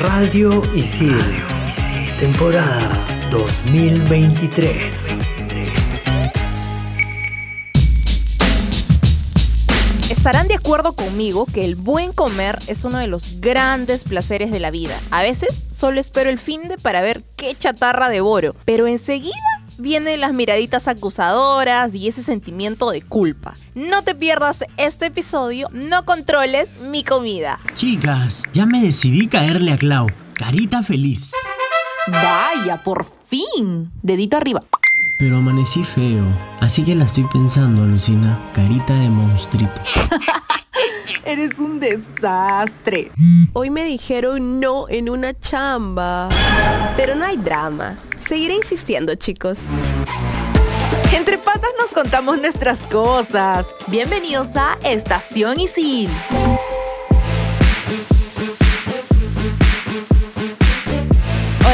Radio Isil. Temporada 2023. Estarán de acuerdo conmigo que el buen comer es uno de los grandes placeres de la vida. A veces solo espero el fin de para ver qué chatarra devoro, pero enseguida vienen las miraditas acusadoras y ese sentimiento de culpa. No te pierdas este episodio, no controles mi comida. Chicas, ya me decidí caerle a Clau. Carita feliz. Vaya, por fin. Dedito arriba. Pero amanecí feo, así que la estoy pensando, Lucina. Carita de monstruito. Eres un desastre. Hoy me dijeron no en una chamba. Pero no hay drama. Seguiré insistiendo, chicos. Entre patas nos contamos nuestras cosas. Bienvenidos a Estación Isil.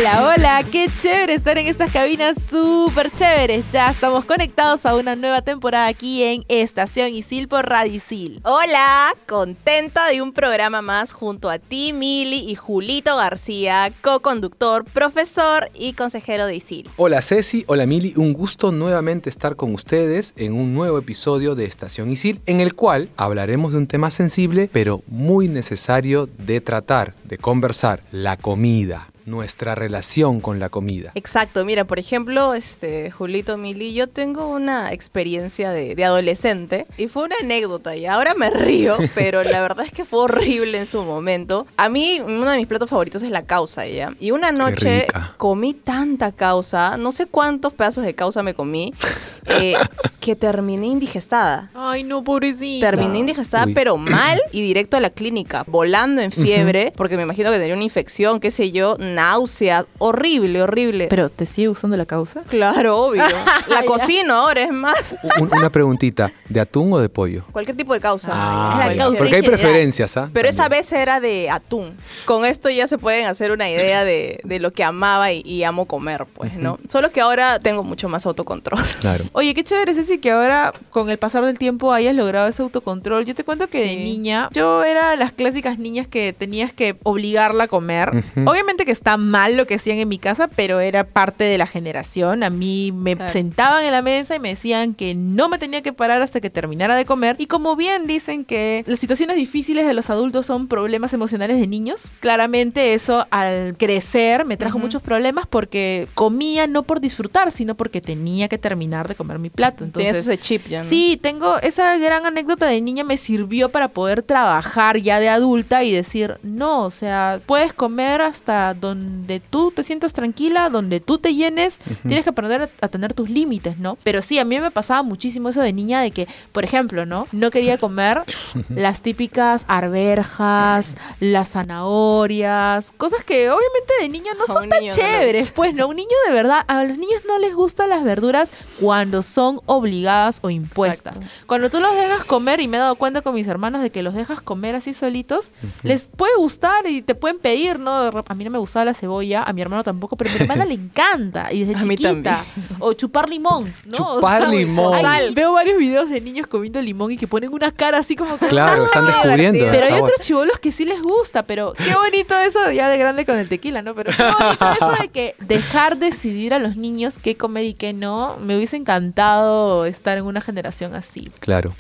Hola, hola, qué chévere estar en estas cabinas súper chéveres. Ya estamos conectados a una nueva temporada aquí en Estación Isil por Radio Isil. Hola, contenta de un programa más junto a ti, Mili y Julito García, co-conductor, profesor y consejero de Isil. Hola Ceci, hola Mili, un gusto nuevamente estar con ustedes en un nuevo episodio de Estación Isil, en el cual hablaremos de un tema sensible pero muy necesario de tratar, de conversar, la comida nuestra relación con la comida. Exacto, mira, por ejemplo, este Julito Mili, yo tengo una experiencia de, de, adolescente y fue una anécdota y ahora me río, pero la verdad es que fue horrible en su momento. A mí uno de mis platos favoritos es la causa, ¿ya? Y una noche comí tanta causa, no sé cuántos pedazos de causa me comí, eh, que terminé indigestada. Ay, no, pobrecita. Terminé indigestada, Uy. pero mal y directo a la clínica, volando en fiebre, uh -huh. porque me imagino que tenía una infección, qué sé yo, náuseas, horrible, horrible. ¿Pero te sigue usando la causa? Claro, obvio. La cocino ahora, es más. Una preguntita, ¿de atún o de pollo? Cualquier tipo de causa. Ah, la causa porque hay preferencias, ¿ah? Pero También. esa vez era de atún. Con esto ya se pueden hacer una idea de, de lo que amaba y, y amo comer, pues, uh -huh. ¿no? Solo que ahora tengo mucho más autocontrol. Claro. Oye, qué chévere, Ceci, que ahora con el pasar del tiempo hayas logrado ese autocontrol. Yo te cuento que sí. de niña, yo era las clásicas niñas que tenías que obligarla a comer. Uh -huh. Obviamente que está mal lo que hacían en mi casa, pero era parte de la generación. A mí me claro. sentaban en la mesa y me decían que no me tenía que parar hasta que terminara de comer. Y como bien dicen que las situaciones difíciles de los adultos son problemas emocionales de niños, claramente eso al crecer me trajo uh -huh. muchos problemas porque comía no por disfrutar, sino porque tenía que terminar de comer mi plato. Entonces, Tienes ese chip ya, ¿no? Sí, tengo esa gran anécdota de niña me sirvió para poder trabajar ya de adulta y decir, no, o sea, puedes comer hasta donde tú te sientas tranquila, donde tú te llenes, uh -huh. tienes que aprender a, tener tus límites, ¿no? Pero sí, a mí me pasaba muchísimo eso de niña de que, por ejemplo, ¿no? No quería comer las típicas arberjas, las zanahorias, cosas que obviamente de niña no son tan chéveres, pues, ¿no? Un niño de verdad, a los niños no les gustan las verduras cuando son obligadas o impuestas. Exacto. Cuando tú los dejas comer, y me he dado cuenta con mis hermanos de que los dejas comer así solitos, uh -huh. les puede gustar y te pueden pedir, ¿no? A mí no me gustaba la cebolla, a mi hermano tampoco, pero a mi hermana le encanta, y desde a chiquita. O chupar limón, ¿no? Chupar o sea, limón. Veo varios videos de niños comiendo limón y que ponen una cara así como que. Claro, están descubriendo. Pero hay otros chivolos que sí les gusta, pero qué bonito eso, ya de grande con el tequila, ¿no? Pero qué bonito eso de que dejar decidir a los niños qué comer y qué no. Me hubiese encantado estar en una generación así. Claro.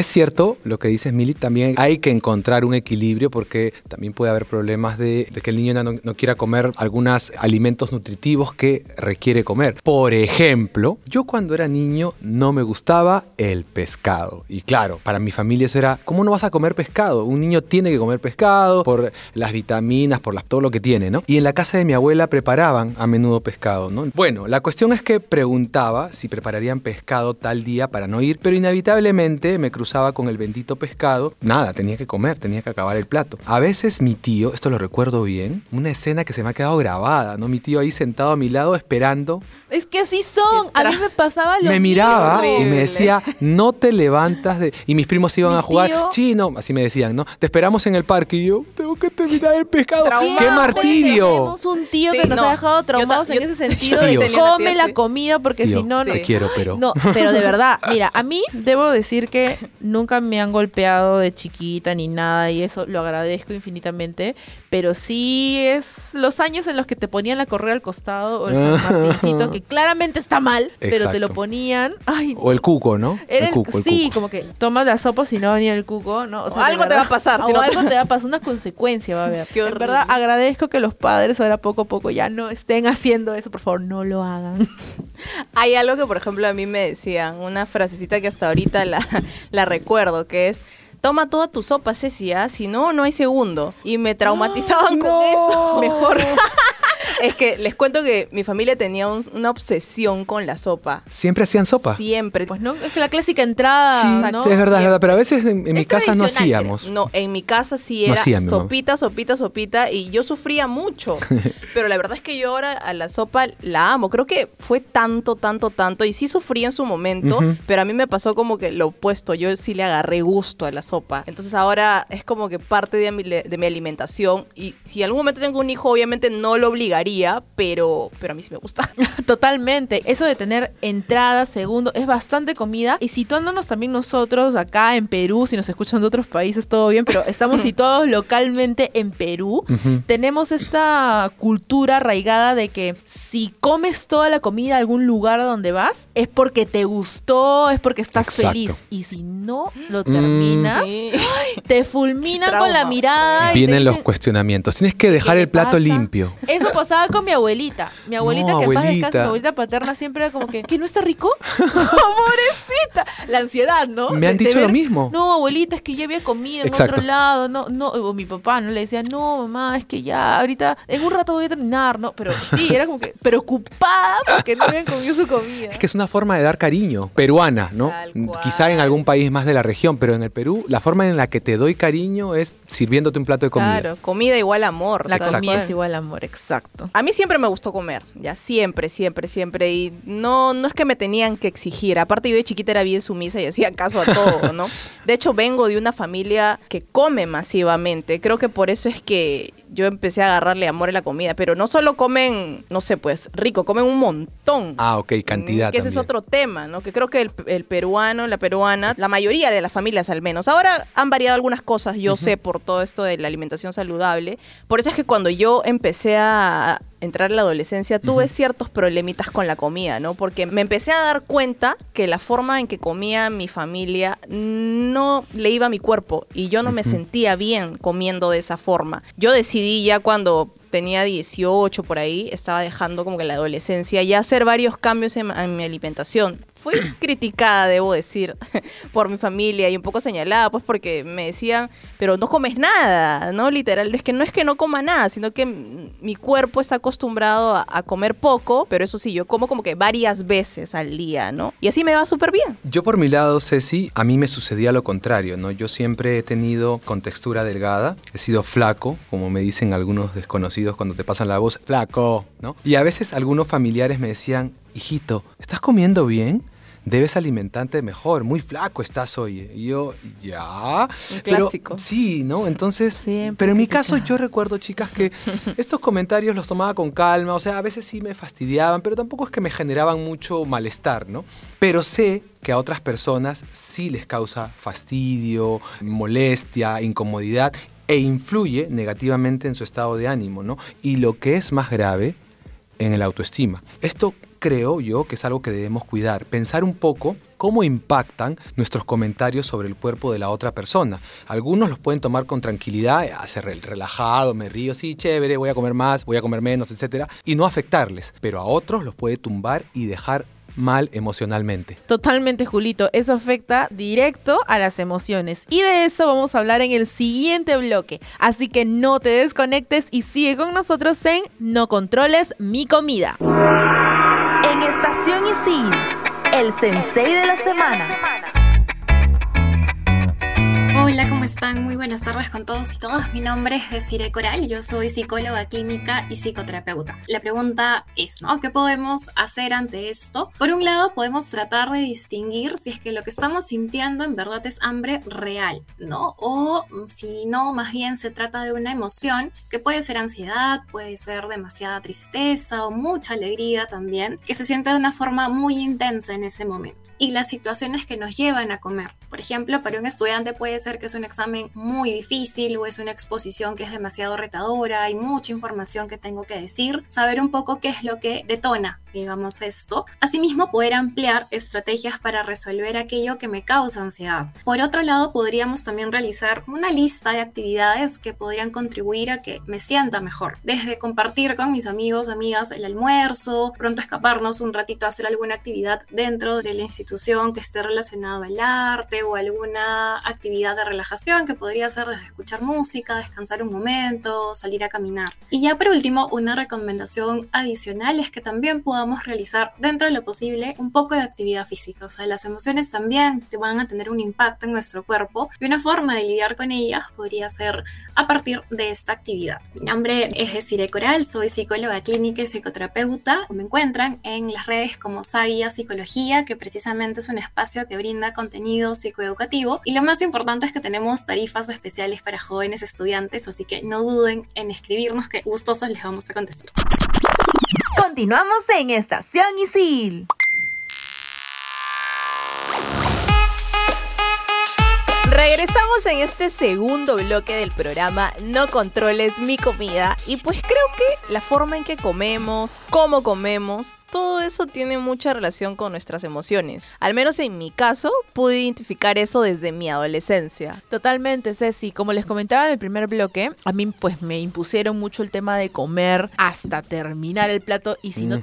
Es cierto lo que dices, Mili, también hay que encontrar un equilibrio porque también puede haber problemas de, que el niño no, quiera comer algunos alimentos nutritivos que requiere comer. Por ejemplo, yo cuando era niño no me gustaba el pescado. Y claro, para mi familia eso era, ¿cómo no vas a comer pescado? Un niño tiene que comer pescado por las vitaminas, por todo lo que tiene, ¿no? Y en la casa de mi abuela preparaban a menudo pescado, ¿no? Bueno, la cuestión es que preguntaba si prepararían pescado tal día para no ir, pero inevitablemente me cruzaba con el bendito pescado. Nada, tenía que comer, tenía que acabar el plato. A veces mi tío, esto lo recuerdo bien, una escena que se me ha quedado grabada, ¿no? Mi tío ahí sentado a mi lado esperando. Es que así son. A mí me pasaba lo Me miraba y me decía, no te levantas de... Y mis primos iban Mi a jugar. tío- Chino, así me decían, ¿no? Te esperamos en el parque. Y yo, tengo que terminar el pescado. Traumado. ¡Qué martirio! Tenemos un tío Sí, que nos no. ha dejado Yo traumados en ese sentido Tíos. de come la comida porque Tío, si no, no. te quiero, pero... No, pero de verdad, mira, a mí debo decir que nunca me han golpeado de chiquita ni nada y eso lo agradezco infinitamente, pero sí es los años en los que te ponían la correa al costado o el San Martincito, que claramente está mal, pero te lo ponían, ay, O el cuco, ¿no? era el cuco, el sí, cuco. como que tomas la sopa si no va a venir el cuco, ¿no? O algo te va a pasar, si O no algo te va a pasar, una consecuencia va a haber. Qué en verdad, agradezco que los padres ahora poco a poco ya no estén haciendo eso, por favor, no lo hagan. Hay algo que, por ejemplo, a mí me decían, una frasecita que hasta ahorita la, la recuerdo, que es, toma toda tu sopa, Ceci, ¿ah? si no, no hay segundo. Y me traumatizaban con eso. Mejor. Es que les cuento que mi familia tenía un- una obsesión con la sopa. ¿Siempre hacían sopa? Siempre. Pues no, es que la clásica entrada, Sí, ¿no? es verdad, es Siempre. verdad, pero a veces en, en mi casa no hacíamos. No, en mi casa sí era sopita, sopita, sopita y yo sufría mucho. Pero la verdad es que yo ahora a la sopa la amo. Creo que fue tanto, tanto, tanto y sí sufrí en su momento, pero a mí me pasó como que lo opuesto. Yo sí le agarré gusto a la sopa. Entonces ahora es como que parte de mi, de mi alimentación y si en algún momento tengo un hijo, obviamente no lo obligaría, pero, pero a mí sí me gusta. Totalmente. Eso de tener entrada, segundo, es bastante comida. Y situándonos también nosotros acá en Perú, si nos escuchan de otros países, todo bien, pero estamos situados localmente en Perú. Tenemos esta cultura arraigada de que si comes toda la comida a algún lugar a donde vas, es porque te gustó, es porque estás Exacto. feliz. Y si no lo terminas, Sí. te fulminan con la mirada. y Vienen los dicen, cuestionamientos. Tienes que dejar ¿Qué el plato pasa? limpio. Eso pasaba con mi abuelita. Mi abuelita, No, que en paz abuelita. descanse, mi abuelita paterna siempre era como que, ¿que no está rico? ¡Pobrecita! La ansiedad, ¿no? Me han De- de dicho lo mismo. No, abuelita, es que ya había comido en Exacto. otro lado. No, no, o mi papá, ¿no? Le decía, no, mamá, es que ya, ahorita, en un rato voy a terminar, ¿no? Pero sí, era como que preocupada porque no habían comido su comida. Es que es una forma de dar cariño, peruana, ¿no? Cual. Quizá en algún país más de la región, pero en el Perú la forma en la que te doy cariño es sirviéndote un plato de comida. Claro, comida igual amor. La comida es igual amor, exacto. A mí siempre me gustó comer, ya siempre, siempre, siempre. Y no, no es que me tenían que exigir. Aparte, yo de chiquita era bien sumisa y hacía caso a todo, ¿no? De hecho, vengo de una familia que come masivamente. Creo que por eso es que yo empecé a agarrarle amor a la comida. Pero no solo comen, no sé, pues rico, comen un montón. Ah, ok, cantidad Que ese es otro tema, ¿no? Que creo que el, el peruano, la peruana, la mayoría de las familias al menos. Ahora han variado algunas cosas, yo sé, por todo esto de la alimentación saludable. Por eso es que cuando yo empecé a entrar en la adolescencia, tuve ciertos problemitas con la comida, ¿no? Porque me empecé a dar cuenta que la forma en que comía mi familia no le iba a mi cuerpo y yo no me sentía bien comiendo de esa forma. Yo decidí ya cuando tenía 18 por ahí, estaba dejando como que la adolescencia y hacer varios cambios en, en mi alimentación. Fui criticada, debo decir, por mi familia y un poco señalada, pues porque me decían, pero no comes nada, ¿no? Literal, es que no es que no coma nada, sino que mi cuerpo está acostumbrado a, comer poco, pero eso sí, yo como como que varias veces al día, ¿no? Y así me va súper bien. Yo por mi lado, Ceci, a mí me sucedía lo contrario, ¿no? Yo siempre he tenido contextura delgada, he sido flaco, como me dicen algunos desconocidos cuando te pasan la voz, flaco, ¿no? Y a veces algunos familiares me decían, hijito, ¿estás comiendo bien? Debes alimentarte mejor, muy flaco estás hoy. Y yo, ya. Un Pero, clásico. sí, ¿no? Entonces, Siempre pero en mi caso yo recuerdo, chicas, que estos comentarios los tomaba con calma, o sea, a veces sí me fastidiaban, pero tampoco es que me generaban mucho malestar, ¿no? Pero sé que a otras personas sí les causa fastidio, molestia, incomodidad e influye negativamente en su estado de ánimo, ¿no? Y lo que es más grave, en el autoestima. Esto creo yo que es algo que debemos cuidar, pensar un poco cómo impactan nuestros comentarios sobre el cuerpo de la otra persona. Algunos los pueden tomar con tranquilidad, hacer el relajado, me río, sí, chévere, voy a comer más, voy a comer menos, etcétera, y no afectarles, pero a otros los puede tumbar y dejar mal emocionalmente. Totalmente, Julito. Eso afecta directo a las emociones. Y de eso vamos a hablar en el siguiente bloque. Así que no te desconectes y sigue con nosotros en No controles mi comida. En Estación Isil, el sensei de la semana. Hola, ¿cómo están? Muy buenas tardes con todos y todas. Mi nombre es Desire Coral, yo soy psicóloga clínica y psicoterapeuta. La pregunta es, ¿no? ¿Qué podemos hacer ante esto? Por un lado, podemos tratar de distinguir si es que lo que estamos sintiendo en verdad es hambre real, ¿no? O si no, más bien se trata de una emoción que puede ser ansiedad, puede ser demasiada tristeza o mucha alegría también, que se siente de una forma muy intensa en ese momento. Y las situaciones que nos llevan a comer. Por ejemplo, para un estudiante puede ser que es un examen muy difícil o es una exposición que es demasiado retadora, hay mucha información que tengo que decir, saber un poco qué es lo que detona, digamos, esto. Asimismo, poder ampliar estrategias para resolver aquello que me causa ansiedad. Por otro lado, podríamos también realizar una lista de actividades que podrían contribuir a que me sienta mejor. Desde compartir con mis amigos, amigas el almuerzo, pronto escaparnos un ratito a hacer alguna actividad dentro de la institución que esté relacionado al arte o alguna actividad de relajación que podría ser desde escuchar música, descansar un momento, salir a caminar. Y ya por último, una recomendación adicional es que también podamos realizar dentro de lo posible un poco de actividad física. O sea, las emociones también te van a tener un impacto en nuestro cuerpo y una forma de lidiar con ellas podría ser a partir de esta actividad. Mi nombre es Desiree Coral, soy psicóloga clínica y psicoterapeuta. Me encuentran en las redes como Sagia Psicología, que precisamente es un espacio que brinda contenido psicoeducativo. Y lo más importante es que tenemos tarifas especiales para jóvenes estudiantes, así que no duden en escribirnos que gustosos les vamos a contestar. Continuamos en Estación Isil. Regresamos en este segundo bloque del programa No controles mi comida y pues creo que la forma en que comemos, cómo comemos, todo eso tiene mucha relación con nuestras emociones. Al menos en mi caso pude identificar eso desde mi adolescencia. Totalmente, Ceci. Como les comentaba en el primer bloque, a mí pues me impusieron mucho el tema de comer hasta terminar el plato y si no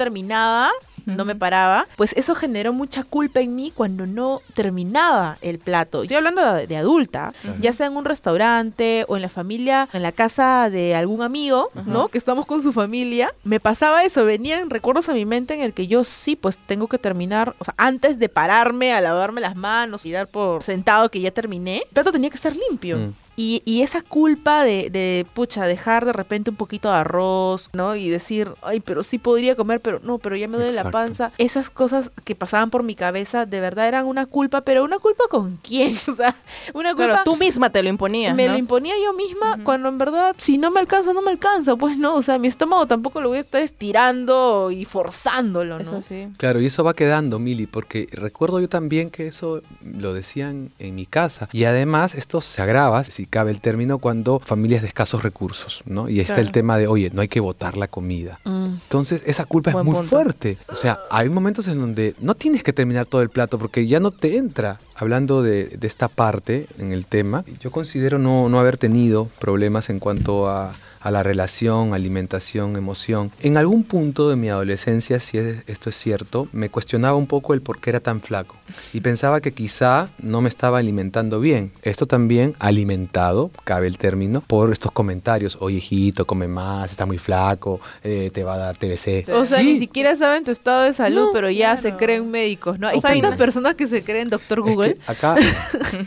Mm. no me paraba, pues eso generó mucha culpa en mí cuando no terminaba el plato. Estoy hablando de, de adulta, ya sea en un restaurante o en la familia, en la casa de algún amigo, ¿no? Que estamos con su familia. Me pasaba eso, venían recuerdos a mi mente en el que yo sí, pues tengo que terminar, o sea, antes de pararme a lavarme las manos y dar por sentado que ya terminé, el plato tenía que estar limpio. Y, y esa culpa de, de, pucha, dejar de repente un poquito de arroz, ¿no? Y decir, ay, pero sí podría comer, pero no, pero ya me duele la panza. Esas cosas que pasaban por mi cabeza, de verdad eran una culpa, pero una culpa con quién? O sea, una culpa... Claro, tú misma te lo imponías. me ¿no? lo imponía yo misma cuando en verdad, si no me alcanza, no me alcanza. Pues no, o sea, mi estómago tampoco lo voy a estar estirando y forzándolo, ¿no? Eso sí. Claro, y eso va quedando, Mili, porque recuerdo yo también que eso lo decían en mi casa. Y además esto se agrava, si cabe el término, cuando familias de escasos recursos, ¿no? Y está el tema de, oye, no hay que botar la comida. Mm. Entonces, esa culpa Buen es muy punto. fuerte. O sea, hay momentos en donde no tienes que terminar todo el plato porque ya no te entra. Hablando de, de esta parte en el tema, yo considero no, no haber tenido problemas en cuanto a, a la relación, alimentación, emoción. En algún punto de mi adolescencia, si es- esto es cierto, me cuestionaba un poco el por qué era tan flaco. Y pensaba que quizá no me estaba alimentando bien. Esto también alimentado, cabe el término, por estos comentarios. Oye, hijito, come más, está muy flaco, eh, te va a dar TBC. O sea, Sí. ni siquiera saben tu estado de salud, No, pero ya se claro. creen médicos, ¿no? Hay Opina. tantas personas que se creen doctor Es que Acá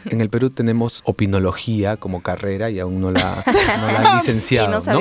en el Perú tenemos opinología como carrera y aún no la, no la han licenciado. Sí, no ¿no?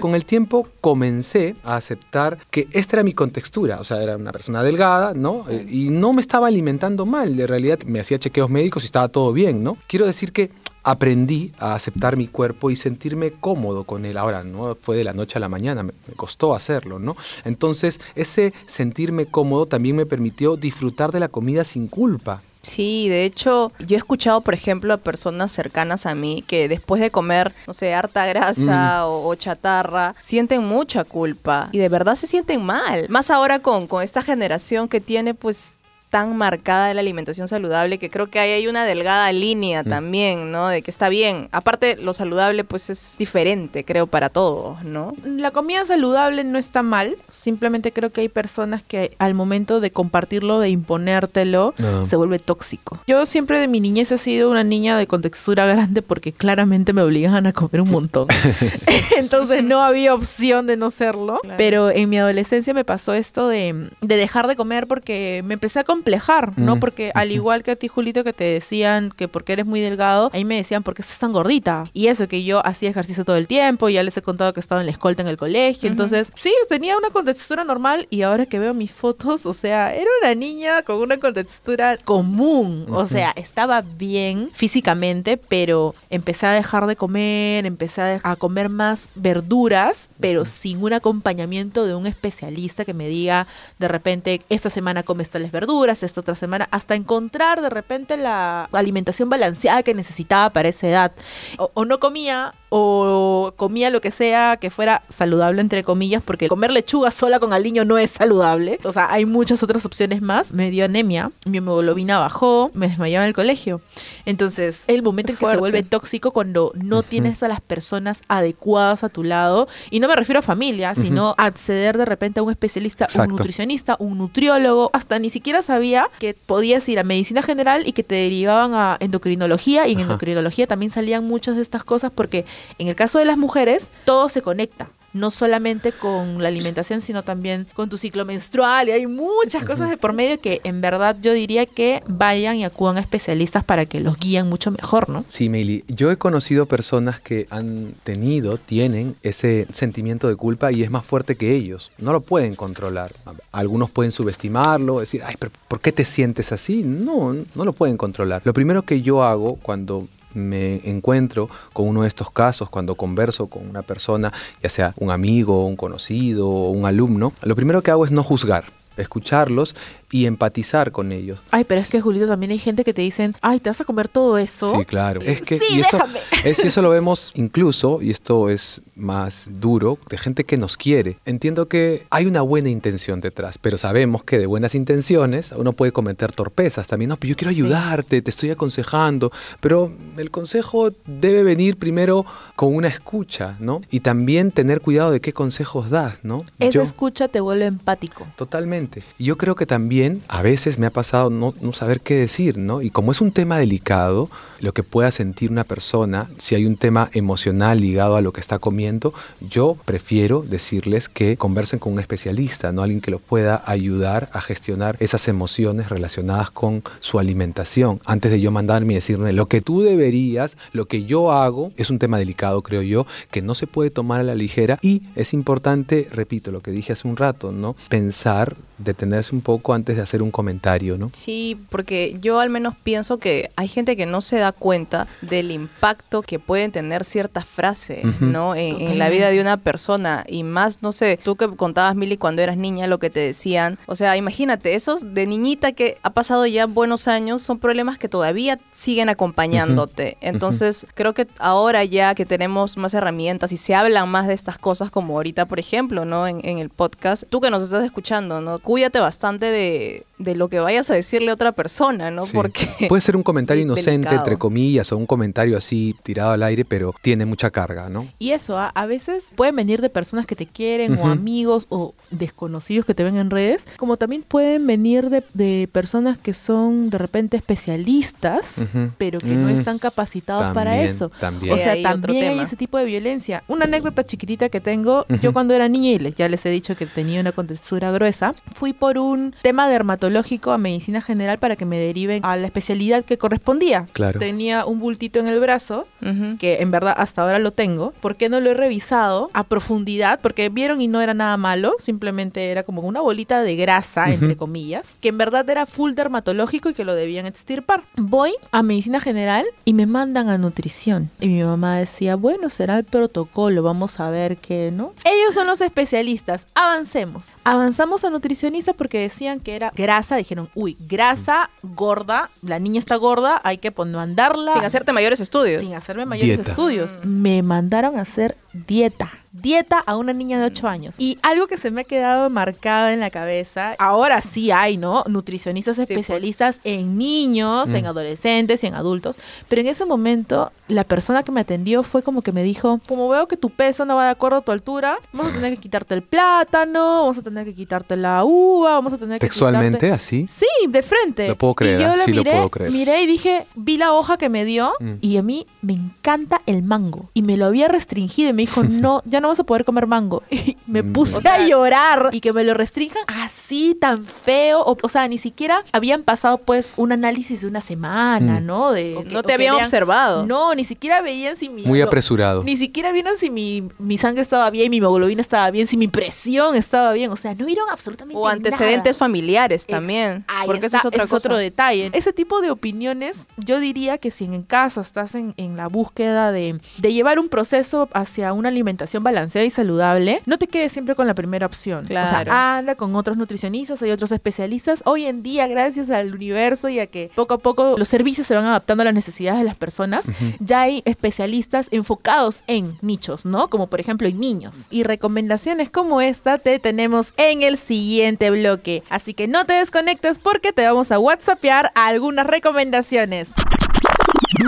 Con el tiempo comencé a aceptar que esta era mi contextura, o sea, era una persona delgada, ¿no? Eh, Y no me estaba alimentando mal, de realidad me hacía chequeos médicos y estaba todo bien, ¿no? Quiero decir que aprendí a aceptar mi cuerpo y sentirme cómodo con él. Ahora, no fue de la noche a la mañana, me costó hacerlo, ¿no? Entonces, ese sentirme cómodo también me permitió disfrutar de la comida sin culpa. Sí, de hecho, yo he escuchado, por ejemplo, a personas cercanas a mí que después de comer, no sé, harta grasa o, o chatarra, sienten mucha culpa y de verdad se sienten mal. Más ahora con, con esta generación que tiene, pues tan marcada la alimentación saludable que creo que ahí hay una delgada línea también, ¿no? De que está bien. Aparte, lo saludable pues es diferente, creo, para todos, ¿no? La comida saludable no está mal, simplemente creo que hay personas que al momento de compartirlo, de imponértelo, No. se vuelve tóxico. Yo siempre de mi niñez he sido una niña de contextura grande porque claramente me obligaban a comer un montón. Entonces no había opción de no serlo. Claro. Pero en mi adolescencia me pasó esto de, de dejar de comer porque me empecé a complejar, ¿no? Mm, Porque al igual que a ti, Julito, que te decían que porque eres muy delgado, ahí me decían, ¿por qué estás tan gordita? Y eso, que yo hacía ejercicio todo el tiempo, ya les he contado que estaba en la escolta en el colegio, entonces, sí, tenía una contextura normal y ahora que veo mis fotos, o sea, era una niña con una contextura común, o sea, estaba bien físicamente, pero empecé a dejar de comer, empecé a comer más verduras, pero sin un acompañamiento de un especialista que me diga de repente esta semana comes tales verduras, esta otra semana, hasta encontrar de repente la alimentación balanceada que necesitaba para esa edad. O, o no comía o comía lo que sea que fuera saludable entre comillas, porque comer lechuga sola con aliño no es saludable. O sea, hay muchas otras opciones más. Me dio anemia, mi hemoglobina bajó, me desmayaba en el colegio. Entonces, el momento en que se vuelve tóxico cuando no tienes a las personas adecuadas a tu lado, y no me refiero a familia, sino acceder de repente a un especialista, Exacto. un nutricionista, un nutriólogo, hasta ni siquiera sabía que podías ir a medicina general y que te derivaban a endocrinología, y en Ajá. endocrinología también salían muchas de estas cosas porque en el caso de las mujeres, todo se conecta. No solamente con la alimentación, sino también con tu ciclo menstrual. Y hay muchas cosas de por medio que en verdad yo diría que vayan y acudan a especialistas para que los guíen mucho mejor, ¿no? Sí, Meili, yo he conocido personas que han tenido, tienen ese sentimiento de culpa y es más fuerte que ellos. No lo pueden controlar. Algunos pueden subestimarlo, decir, ay, pero ¿por qué te sientes así? No, no lo pueden controlar. Lo primero que yo hago cuando me encuentro con uno de estos casos, cuando converso con una persona, ya sea un amigo, un conocido un alumno, lo primero que hago es no juzgar, escucharlos y empatizar con ellos. Ay, pero es que Julito también hay gente que te dicen, ay, te vas a comer todo eso. Sí, claro. Es que Sí, y eso, es- eso lo vemos incluso, y esto es más duro, de gente que nos quiere. Entiendo que hay una buena intención detrás, pero sabemos que de buenas intenciones uno puede cometer torpezas también. No, pero yo quiero Sí. ayudarte, te estoy aconsejando, pero el consejo debe venir primero con una escucha, ¿no? Y también tener cuidado de qué consejos das, ¿no? Esa Yo- escucha te vuelve empático. Totalmente. Y yo creo que también a veces me ha pasado no, no saber qué decir, ¿no? Y como es un tema delicado, lo que pueda sentir una persona, si hay un tema emocional ligado a lo que está comiendo, yo prefiero decirles que conversen con un especialista, ¿no? Alguien que los pueda ayudar a gestionar esas emociones relacionadas con su alimentación. Antes de yo mandarme y decirme lo que tú deberías, lo que yo hago, es un tema delicado, creo yo, que no se puede tomar a la ligera y es importante, repito, lo que dije hace un rato, ¿no? Pensar, detenerse un poco antes de hacer un comentario, ¿no? Sí, porque yo al menos pienso que hay gente que no se da cuenta del impacto que pueden tener ciertas frases. ¿no? En, en la vida de una persona. Y más, no sé, tú que contabas, Mili, cuando eras niña, lo que te decían. O sea, imagínate, esos de niñita que ha pasado ya buenos años son problemas que todavía siguen acompañándote. Entonces, creo que ahora ya que tenemos más herramientas y se hablan más de estas cosas, como ahorita, por ejemplo, ¿no? En, en el podcast, tú que nos estás escuchando, ¿no? Cuídate bastante de, eh, de lo que vayas a decirle a otra persona, ¿no? Sí. Porque Puede ser un comentario inocente, delicado. entre comillas, o un comentario así tirado al aire, pero tiene mucha carga, ¿no? Y eso, ¿ah? a veces pueden venir de personas que te quieren o Ujú. amigos o desconocidos que te ven en redes, como también pueden venir de, de personas que son de repente especialistas, Ujú. pero que no Mm. están capacitados para También, eso. también. O sea, otro también hay ese tipo de violencia. Una anécdota chiquitita que tengo, yo Ujú. cuando era niña y les, ya les he dicho que tenía una contextura gruesa, fui por un tema dermatológico a medicina general para que me deriven a la especialidad que correspondía. Claro. Tenía un bultito en el brazo Ujú. que en verdad hasta ahora lo tengo. ¿Por qué no lo he revisado a profundidad? Porque vieron y no era nada malo, simplemente era como una bolita de grasa, entre comillas, que en verdad era full dermatológico y que lo debían extirpar. Voy a medicina general y me mandan a nutrición. Y mi mamá decía, bueno, será el protocolo, vamos a ver qué, ¿no? Ellos son los especialistas, avancemos. Avanzamos a nutricionista porque decían que era grasa, dijeron, uy, grasa gorda, la niña está gorda, hay que mandarla Sin hacerte mayores estudios. sin hacerme mayores Dieta. estudios. Me mandaron a hacer dieta. Dieta a una niña de 8 años. Y algo que se me ha quedado marcada en la cabeza, ahora sí hay, ¿no? Nutricionistas pues. especialistas en niños, en adolescentes y en adultos. Pero en ese momento, la persona que me atendió fue como que me dijo, como veo que tu peso no va de acuerdo a tu altura, vamos a tener que quitarte el plátano, vamos a tener que quitarte la uva, vamos a tener que Textualmente, quitarte... así. Sí, de frente. Lo puedo creer, Y yo la Sí lo miré, puedo creer. miré y dije, vi la hoja que me dio Mm. y a mí me encanta el mango. Y me lo había restringido y me dijo, no, ya no no vas a poder comer mango. Y me Mm. puse O sea- a llorar y que me lo restrinjan así tan feo. O, o sea, ni siquiera habían pasado pues un análisis de una semana, Mm. ¿no? De, O que- no o te habían vean- observado. No, ni siquiera veían si mi... Muy no, apresurado. Ni siquiera vieron si mi, mi sangre estaba bien, mi hemoglobina estaba bien, si mi presión estaba bien. O sea, no vieron absolutamente O nada. antecedentes familiares también. Porque está, eso es otra ese cosa. otro detalle. Ese tipo de opiniones, yo diría que si en caso estás en, en la búsqueda de, de llevar un proceso hacia una alimentación balanceada y saludable, no te quedes siempre con la primera opción. Claro. O sea, anda con otros nutricionistas, hay otros especialistas. Hoy en día, gracias al universo y a que poco a poco los servicios se van adaptando a las necesidades de las personas, ya hay especialistas enfocados en nichos, ¿no? Como por ejemplo en niños. Y recomendaciones como esta te tenemos en el siguiente bloque. Así que no te desconectes porque te vamos a whatsappear algunas recomendaciones.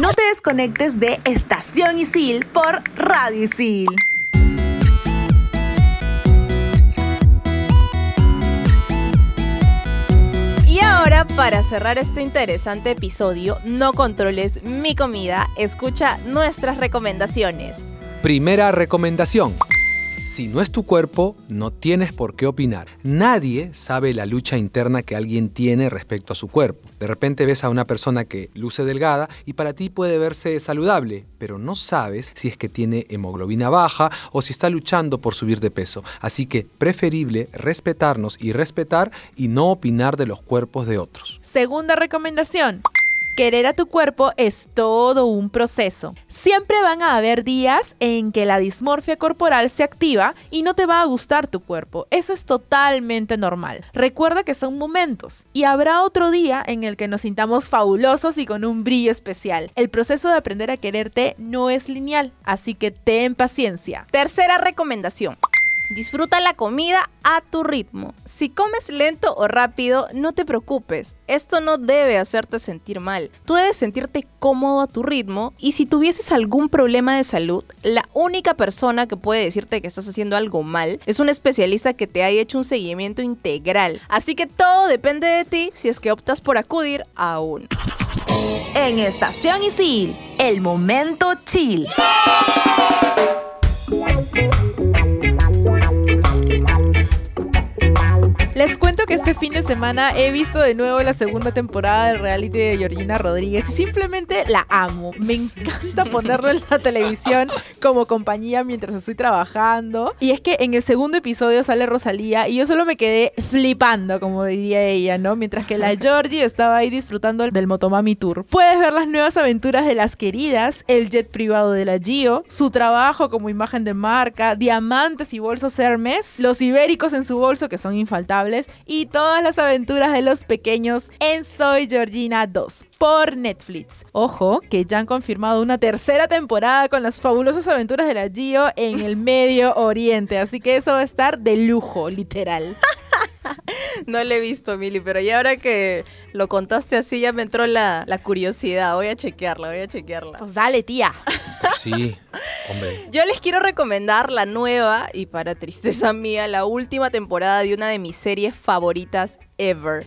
No te desconectes de Estación Isil por Radio Isil. Para cerrar este interesante episodio, no controles mi comida, escucha nuestras recomendaciones. Primera recomendación. Si no es tu cuerpo, no tienes por qué opinar. Nadie sabe la lucha interna que alguien tiene respecto a su cuerpo. De repente ves a una persona que luce delgada y para ti puede verse saludable, pero no sabes si es que tiene hemoglobina baja o si está luchando por subir de peso. Así que preferible respetarnos y respetar y no opinar de los cuerpos de otros. Segunda recomendación. Querer a tu cuerpo es todo un proceso. Siempre van a haber días en que la dismorfia corporal se activa y no te va a gustar tu cuerpo. Eso es totalmente normal. Recuerda que son momentos y habrá otro día en el que nos sintamos fabulosos y con un brillo especial. El proceso de aprender a quererte no es lineal, así que ten paciencia. Tercera recomendación. Disfruta la comida a tu ritmo. Si comes lento o rápido, no te preocupes. Esto no debe hacerte sentir mal. Tú debes sentirte cómodo a tu ritmo y si tuvieses algún problema de salud, la única persona que puede decirte que estás haciendo algo mal es un especialista que te haya hecho un seguimiento integral. Así que todo depende de ti si es que optas por acudir a uno. En Estación Isil, el momento chill. Les cuento que este fin de semana he visto de nuevo la segunda temporada del reality de Georgina Rodríguez y simplemente la amo. Me encanta ponerlo en la televisión como compañía mientras estoy trabajando. Y es que en el segundo episodio sale Rosalía y yo solo me quedé flipando, como diría ella, ¿no? Mientras que la Georgie estaba ahí disfrutando del Motomami Tour. Puedes ver las nuevas aventuras de las queridas, el jet privado de la Gio, su trabajo como imagen de marca, diamantes y bolsos Hermes, los ibéricos en su bolso que son infaltables y todas las aventuras de los pequeños en Soy Georgina 2 por Netflix. Ojo, que ya han confirmado una tercera temporada con las fabulosas aventuras de la Gio en el Medio Oriente, así que eso va a estar de lujo, literal. No le he visto, Mili, pero ya ahora que lo contaste así ya me entró la, la curiosidad. Voy a chequearla, voy a chequearla. Pues dale, tía. Sí, hombre. Yo les quiero recomendar la nueva y para tristeza mía, la última temporada de una de mis series favoritas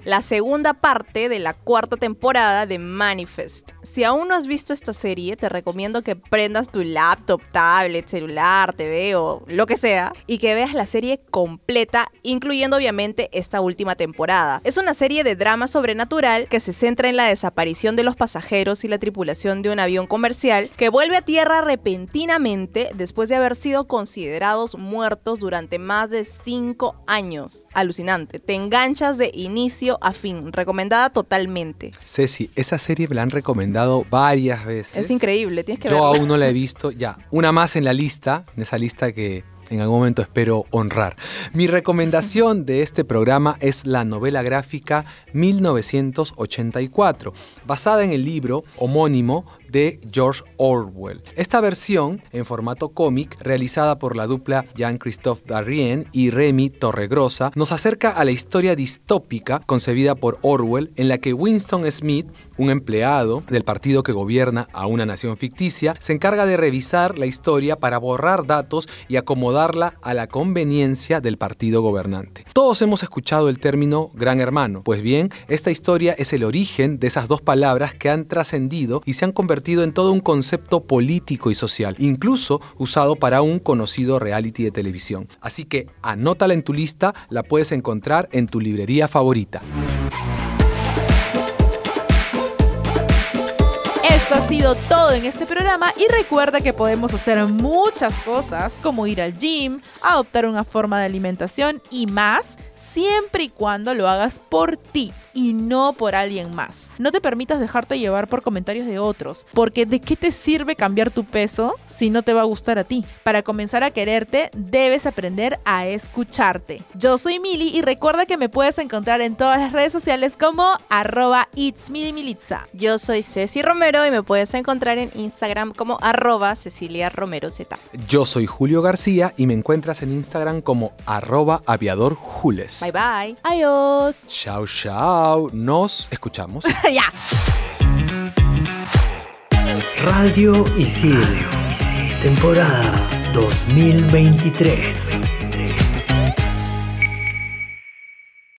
La segunda parte de la cuarta temporada de Manifest. Si aún no has visto esta serie, te recomiendo que prendas tu laptop, tablet, celular, TV o lo que sea y que veas la serie completa, incluyendo obviamente esta última temporada. Es una serie de drama sobrenatural que se centra en la desaparición de los pasajeros y la tripulación de un avión comercial que vuelve a tierra repentinamente después de haber sido considerados muertos durante más de 5 años. Alucinante, te enganchas de inicio a fin, recomendada totalmente. Ceci, esa serie me la han recomendado varias veces. Es increíble, tienes que Yo verla. aún no la he visto. Ya, una más en la lista, en esa lista que en algún momento espero honrar. Mi recomendación de este programa es la novela gráfica 1984, basada en el libro homónimo de George Orwell. Esta versión, en formato cómic, realizada por la dupla Jean-Christophe Darrien y Remy Torregrosa, nos acerca a la historia distópica concebida por Orwell, en la que Winston Smith, un empleado del partido que gobierna a una nación ficticia, se encarga de revisar la historia para borrar datos y acomodarla a la conveniencia del partido gobernante. Todos hemos escuchado el término Gran Hermano, pues bien, esta historia es el origen de esas dos palabras que han trascendido y se han convertido en todo un concepto político y social, incluso usado para un conocido reality de televisión. Así que anótala en tu lista, la puedes encontrar en tu librería favorita. Sido todo en este programa y recuerda que podemos hacer muchas cosas como ir al gym, adoptar una forma de alimentación y más, siempre y cuando lo hagas por ti y no por alguien más. No te permitas dejarte llevar por comentarios de otros, porque ¿de qué te sirve cambiar tu peso si no te va a gustar a ti? Para comenzar a quererte, debes aprender a escucharte. Yo soy Mili y recuerda que me puedes encontrar en todas las redes sociales como arroba itsmilimilitza. Yo soy Ceci Romero y me puedes encontrar en Instagram como arroba Cecilia Romero Z. Yo soy Julio García y me encuentras en Instagram como arroba aviadorjules. Bye bye. Adiós. Chao, chao. Nos escuchamos. ya. Radio Isil. Temporada 2023.